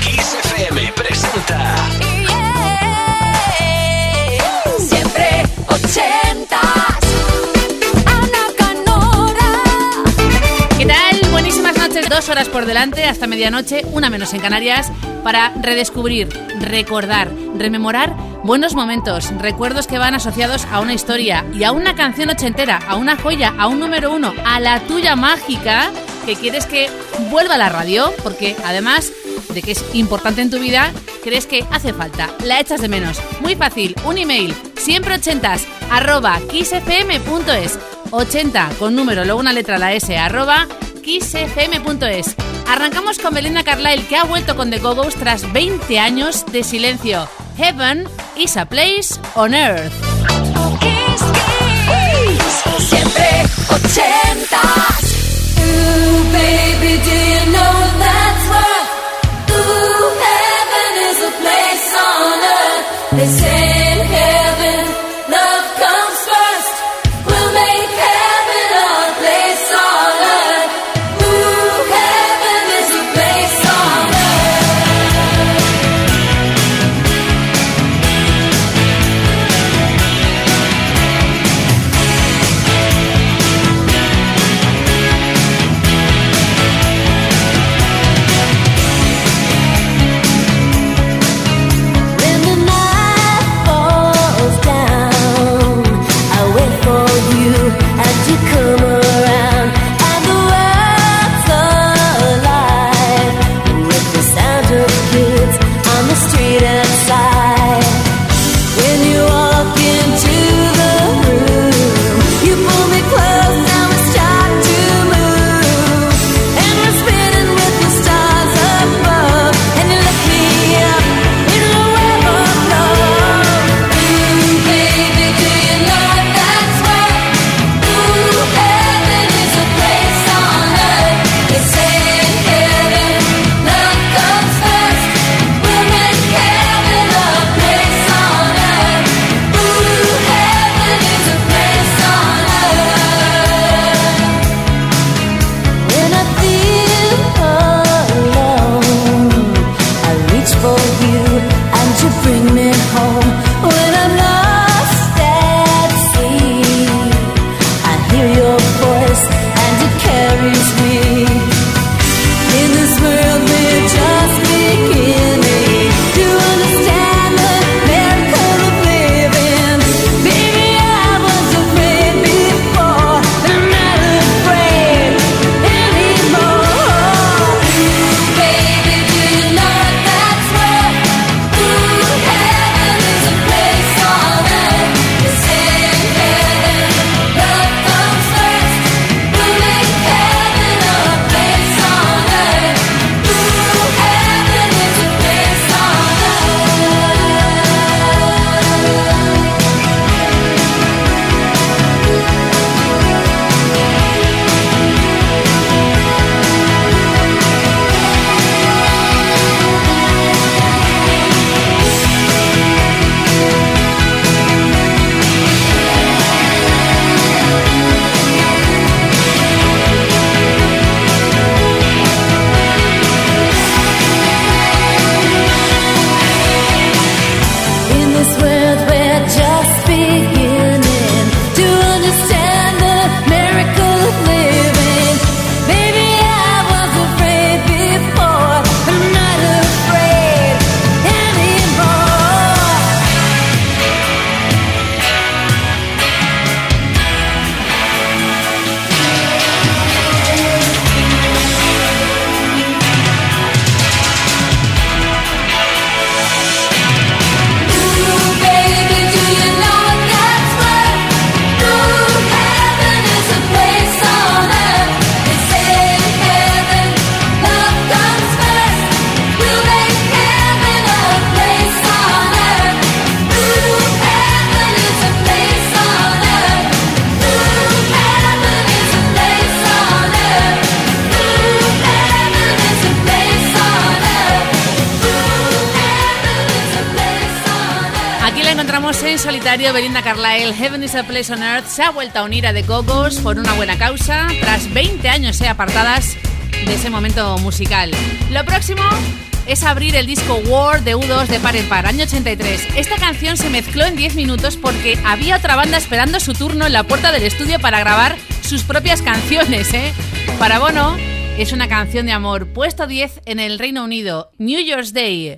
Kiss presenta. Siempre ochentas. Ana Canora. ¿Qué tal? Buenísimas noches, dos horas por delante hasta medianoche, una menos en Canarias para redescubrir, recordar, rememorar buenos momentos, recuerdos que van asociados a una historia y a una canción ochentera, a una joya, a un número uno, a la tuya mágica que quieres que vuelva a la radio, porque además de que es importante en tu vida, crees que hace falta, la echas de menos. Muy fácil, un email, siempre ochentas, arroba kissfm.es, 80 con número, luego una letra, la S, arroba kissfm.es. Arrancamos con Belena Carlyle, que ha vuelto con The Go Go's tras 20 años de silencio. Heaven is a place on earth. Siempre 80. baby, do you know? el Heaven is a Place on Earth se ha vuelto a unir a The Gogos por una buena causa, tras 20 años eh, apartadas de ese momento musical. Lo próximo es abrir el disco War de U2 de par en par, año 83. Esta canción se mezcló en 10 minutos porque había otra banda esperando su turno en la puerta del estudio para grabar sus propias canciones. ¿eh? Para Bono es una canción de amor, puesto 10 en el Reino Unido, New Year's Day.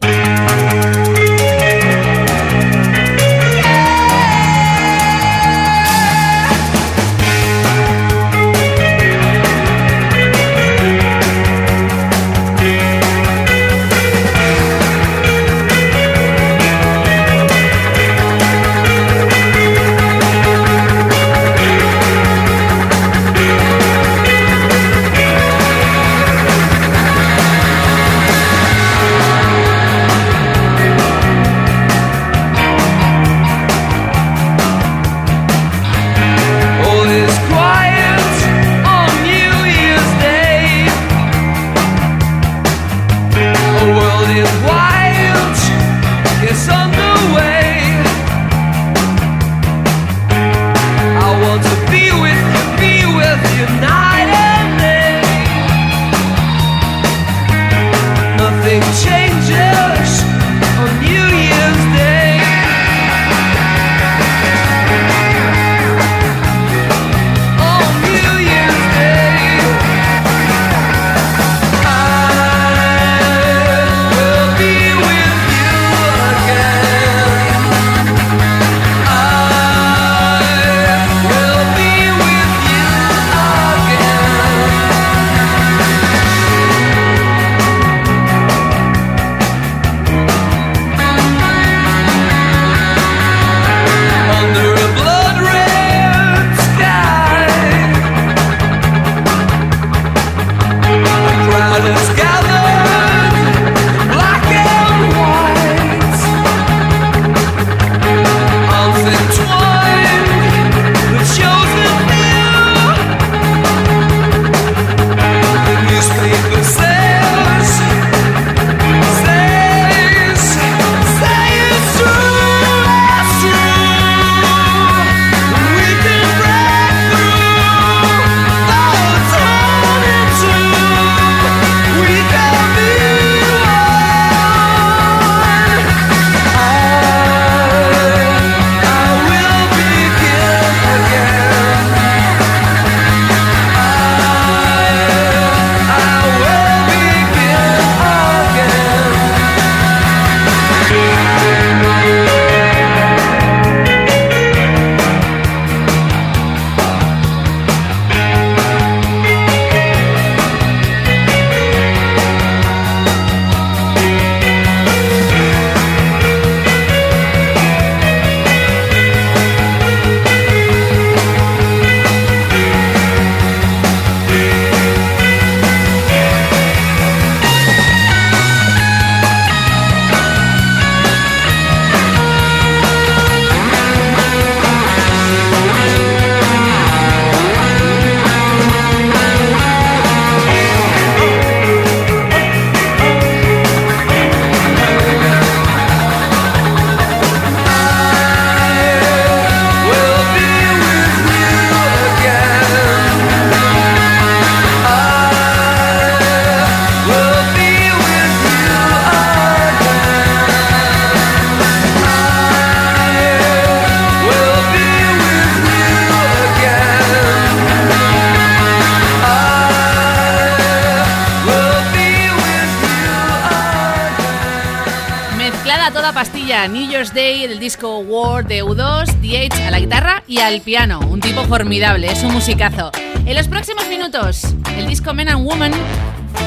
Day del disco War de U2, DH a la guitarra y al piano. Un tipo formidable, es un musicazo. En los próximos minutos, el disco Men and Woman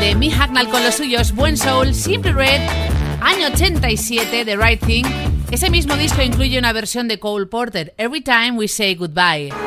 de Mi Hacknall con los suyos, Buen Soul, Simple Red, año 87 de Right Thing. Ese mismo disco incluye una versión de Cole Porter, Every Time We Say Goodbye.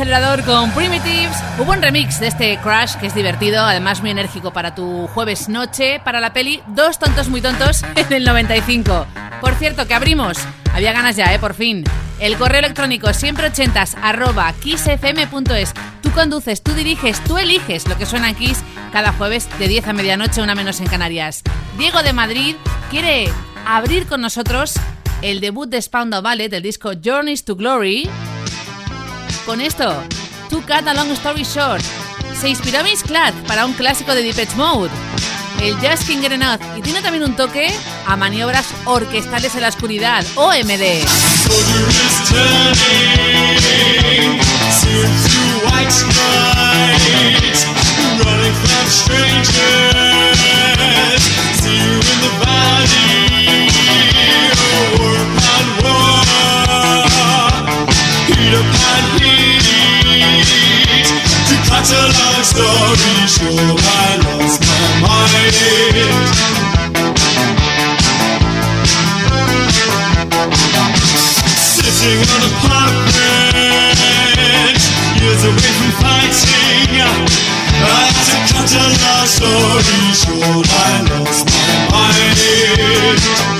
Acelerador con Primitives. Hubo un remix de este Crash que es divertido, además muy enérgico para tu jueves noche, para la peli Dos tontos muy tontos en el 95. Por cierto, que abrimos. Había ganas ya, ¿eh? Por fin. El correo electrónico siempre ochentas arroba kissfm.es. Tú conduces, tú diriges, tú eliges lo que suena en Kiss cada jueves de 10 a medianoche, una menos en Canarias. Diego de Madrid quiere abrir con nosotros el debut de Spandau Ballet del disco Journeys to Glory con esto. To Cut a Long Story Short. Se inspiró Miss Clad para un clásico de Deep Mode. El Just Finger Enough y tiene también un toque a maniobras orquestales en la oscuridad, OMD. Cut a long story short, I lost my mind. Sitting on a park bench, years away from fighting. I had to cut a long story short, I lost my mind.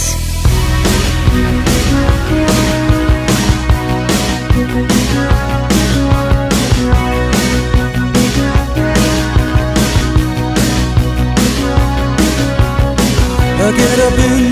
Get up in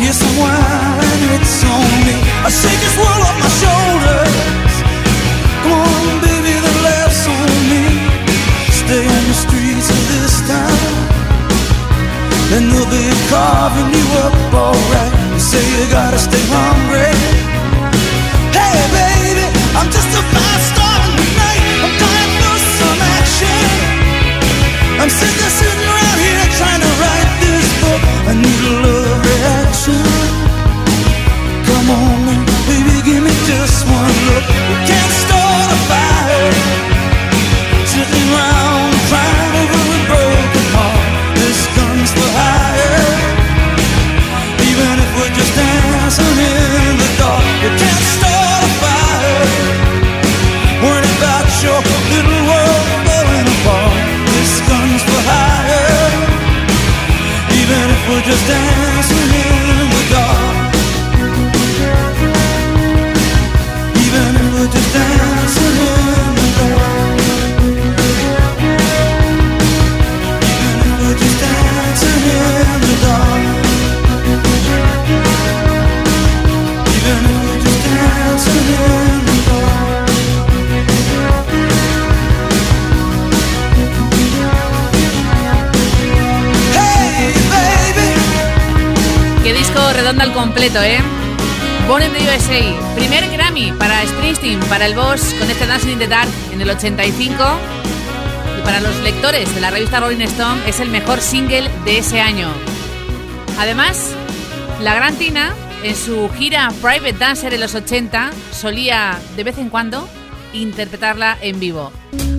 Here's some wine, it's on understand. redonda al completo, ¿eh? Born in the USA, primer Grammy para Springsteen, para el boss con este Dancing in the Dark en el 85 y para los lectores de la revista Rolling Stone es el mejor single de ese año. Además, la gran Tina en su gira Private Dancer en los 80 solía de vez en cuando interpretarla en vivo.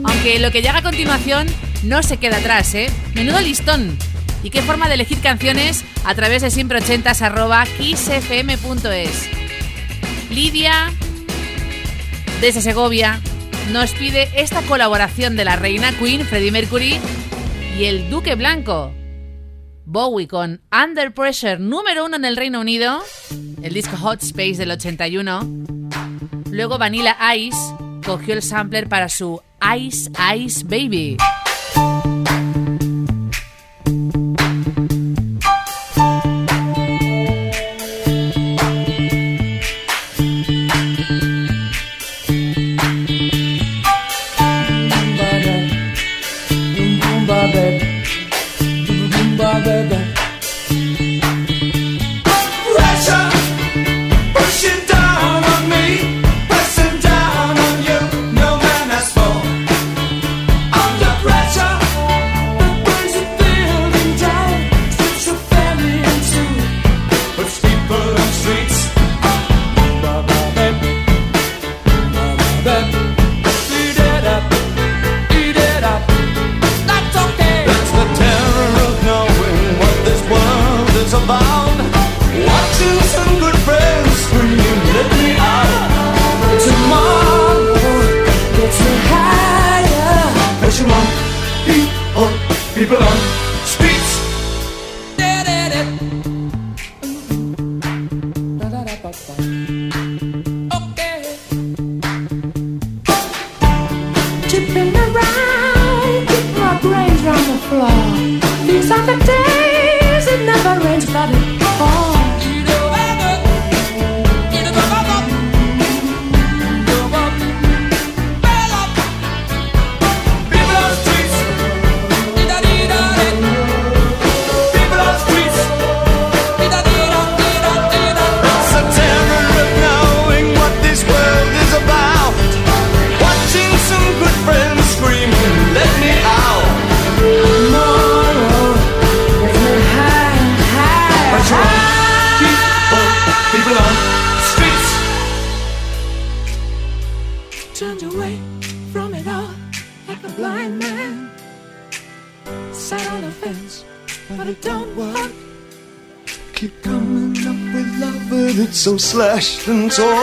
Aunque lo que llega a continuación no se queda atrás, ¿eh? Menudo listón y qué forma de elegir canciones a través de siempre80s.xfm.es. Lidia, desde Segovia, nos pide esta colaboración de la reina Queen, Freddie Mercury, y el Duque Blanco. Bowie con Under Pressure número uno en el Reino Unido, el disco Hot Space del 81. Luego Vanilla Ice cogió el sampler para su Ice Ice Baby. 身坐。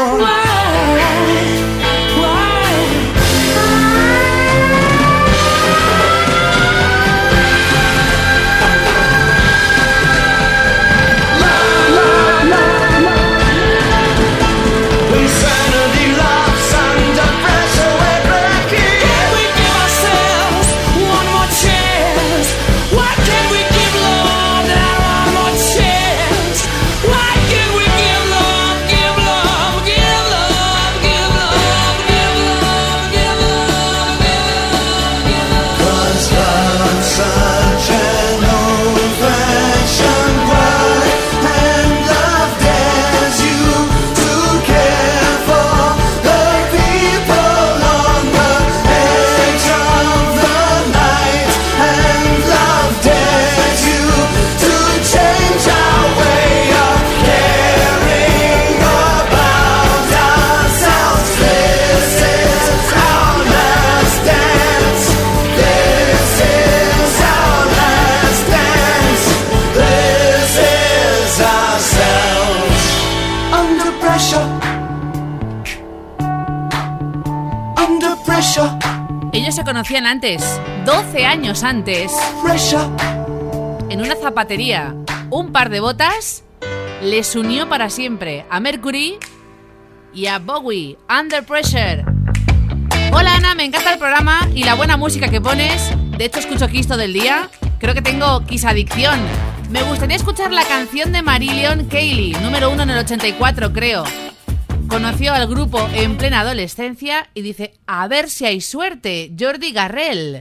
conocían antes, 12 años antes, en una zapatería. Un par de botas les unió para siempre a Mercury y a Bowie, Under Pressure. Hola Ana, me encanta el programa y la buena música que pones. De hecho, escucho Kiss todo el día. Creo que tengo Kiss Adicción. Me gustaría escuchar la canción de Marillion Cayley, número uno en el 84, creo. Conoció al grupo en plena adolescencia y dice, a ver si hay suerte, Jordi Garrel.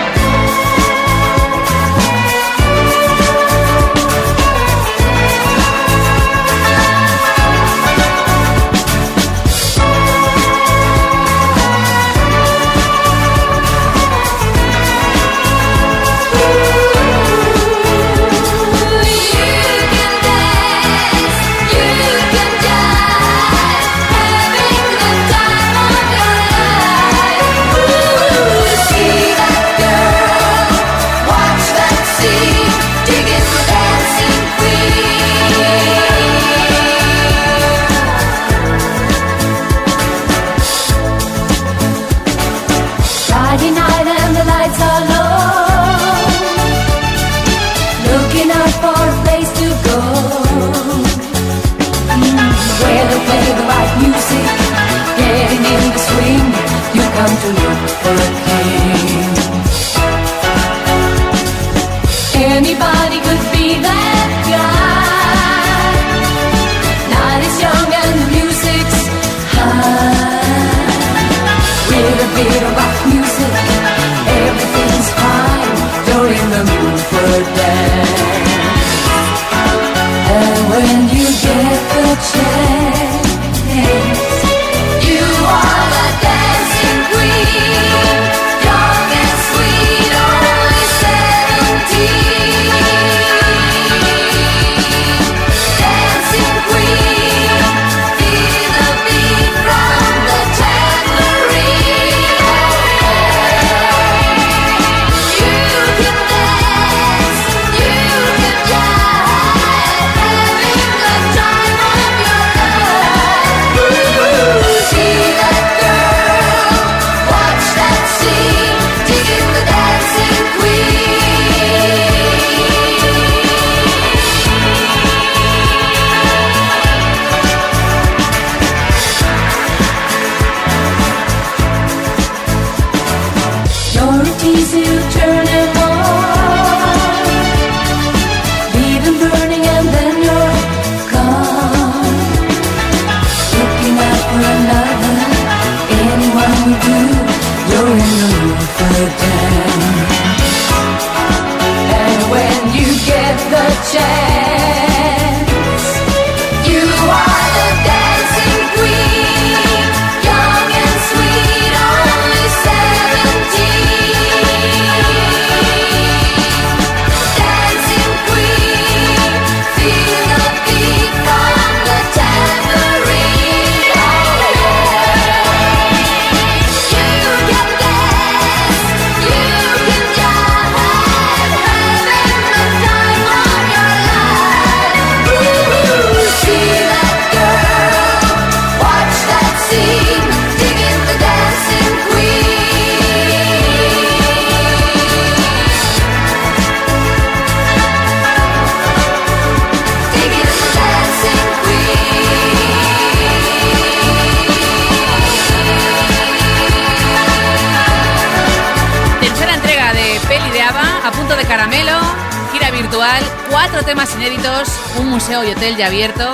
inéditos, un museo y hotel ya abierto.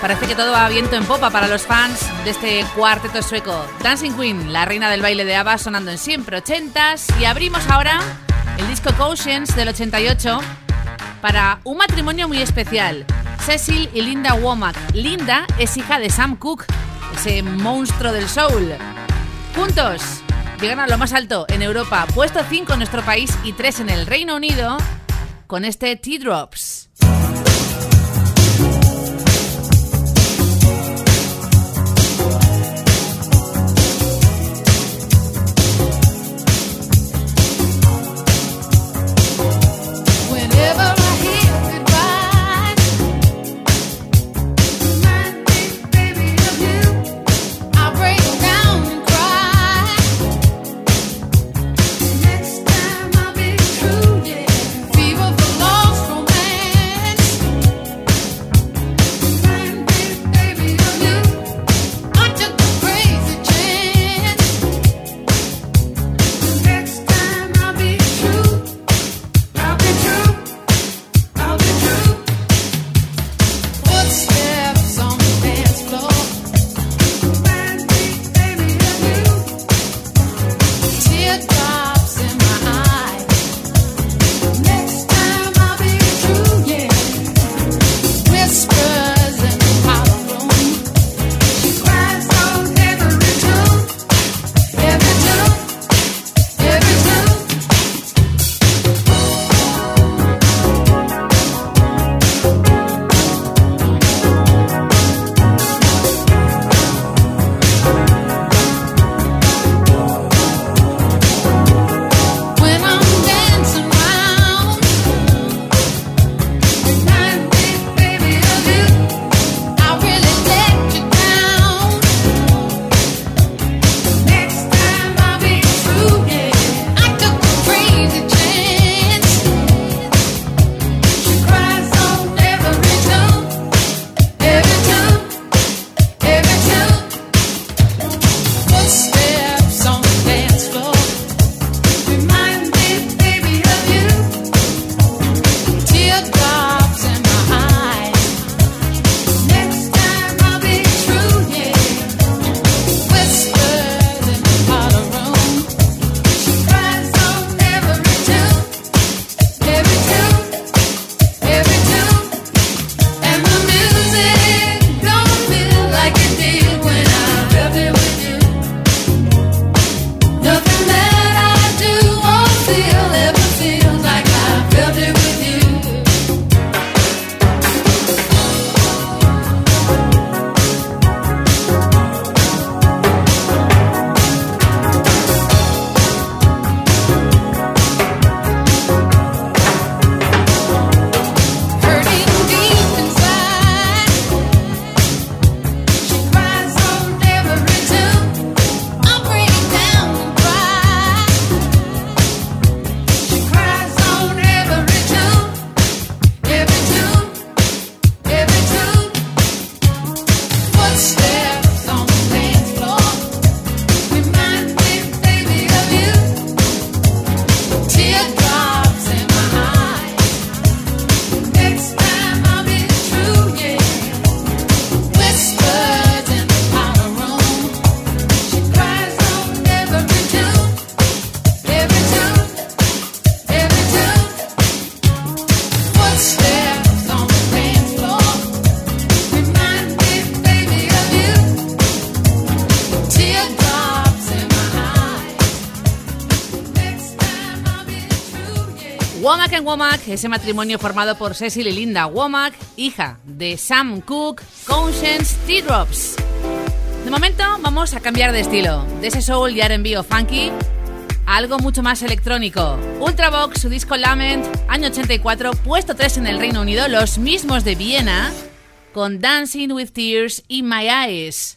Parece que todo va viento en popa para los fans de este cuarteto sueco. Dancing Queen, la reina del baile de ABBA sonando en siempre ochentas. Y abrimos ahora el disco Cautions del 88 para un matrimonio muy especial. Cecil y Linda Womack. Linda es hija de Sam Cooke, ese monstruo del soul. Juntos llegan a lo más alto en Europa, puesto 5 en nuestro país y 3 en el Reino Unido con este T-Drops. Ese matrimonio formado por Cecil y Linda Womack, hija de Sam Cooke, Conscience Teardrops. De momento vamos a cambiar de estilo, de ese soul y R&B o funky a algo mucho más electrónico. Ultravox, su disco Lament, año 84, puesto 3 en el Reino Unido, los mismos de Viena, con Dancing with Tears in My Eyes.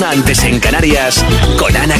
una antes en Canarias con Ana